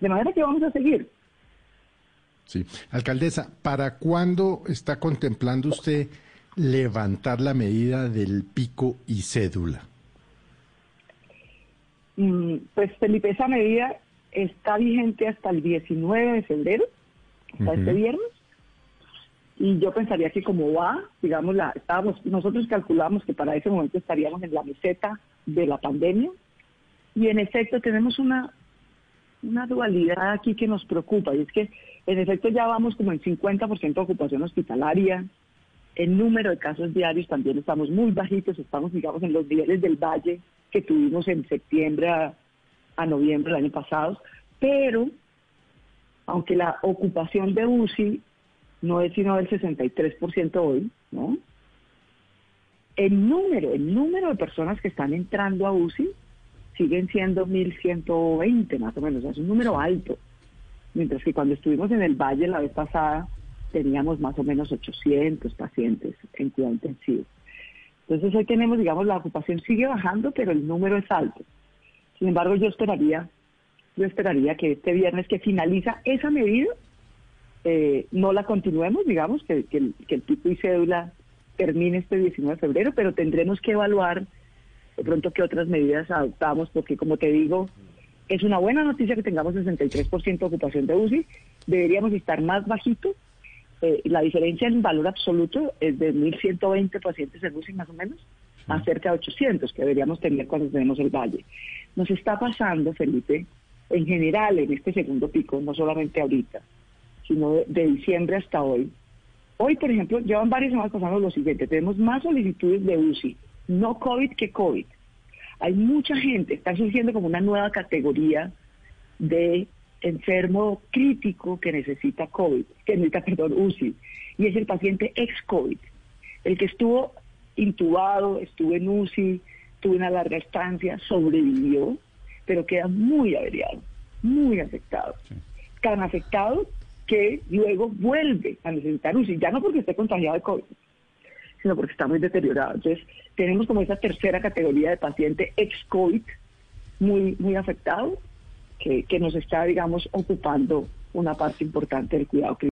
De manera que vamos a seguir. Sí. Alcaldesa, ¿para cuándo está contemplando usted levantar la medida del pico y cédula? Mm, pues Felipe, esa medida está vigente hasta el 19 de febrero, hasta este viernes. Y yo pensaría que como va, digamos, la, estábamos, nosotros calculamos que para ese momento estaríamos en la meseta de la pandemia. Y en efecto tenemos una, una dualidad aquí que nos preocupa, y es que en efecto ya vamos como en 50% de ocupación hospitalaria, el número de casos diarios también estamos muy bajitos, estamos digamos en los niveles del valle que tuvimos en septiembre a, noviembre del año pasado, pero aunque la ocupación de UCI no es sino del 63% hoy, ¿no? El número, el número de personas que están entrando a UCI siguen siendo 1.120 más o menos, es un número alto. Mientras que cuando estuvimos en el Valle la vez pasada teníamos más o menos 800 pacientes en cuidado intensivo. Entonces hoy tenemos, digamos, la ocupación sigue bajando, pero el número es alto. Sin embargo, yo esperaría, yo esperaría que este viernes que finaliza esa medida, eh, no la continuemos, digamos, que, que, el, que el pico y cédula termine este 19 de febrero, pero tendremos que evaluar de pronto qué otras medidas adoptamos, porque como te digo, es una buena noticia que tengamos 63% de ocupación de UCI, deberíamos estar más bajito, eh, la diferencia en valor absoluto es de 1.120 pacientes en UCI más o menos, a cerca de 800 que deberíamos tener cuando tenemos el valle. Nos está pasando, Felipe, en general en este segundo pico, no solamente ahorita, sino de, diciembre hasta hoy. Hoy, por ejemplo, llevan varias semanas pasando lo siguiente, tenemos más solicitudes de UCI, no COVID que COVID. Hay mucha gente, está surgiendo como una nueva categoría de enfermo crítico que necesita COVID, que necesita, perdón, UCI, y es el paciente ex-COVID, el que estuvo intubado, estuvo en UCI, tuvo una larga estancia, sobrevivió, pero queda muy averiado, muy afectado. Tan afectado que luego vuelve a necesitar UCI, ya no porque esté contagiado de COVID, sino porque está muy deteriorado. Entonces, tenemos como esa tercera categoría de paciente ex-COVID muy, muy afectado, que, que nos está, digamos, ocupando una parte importante del cuidado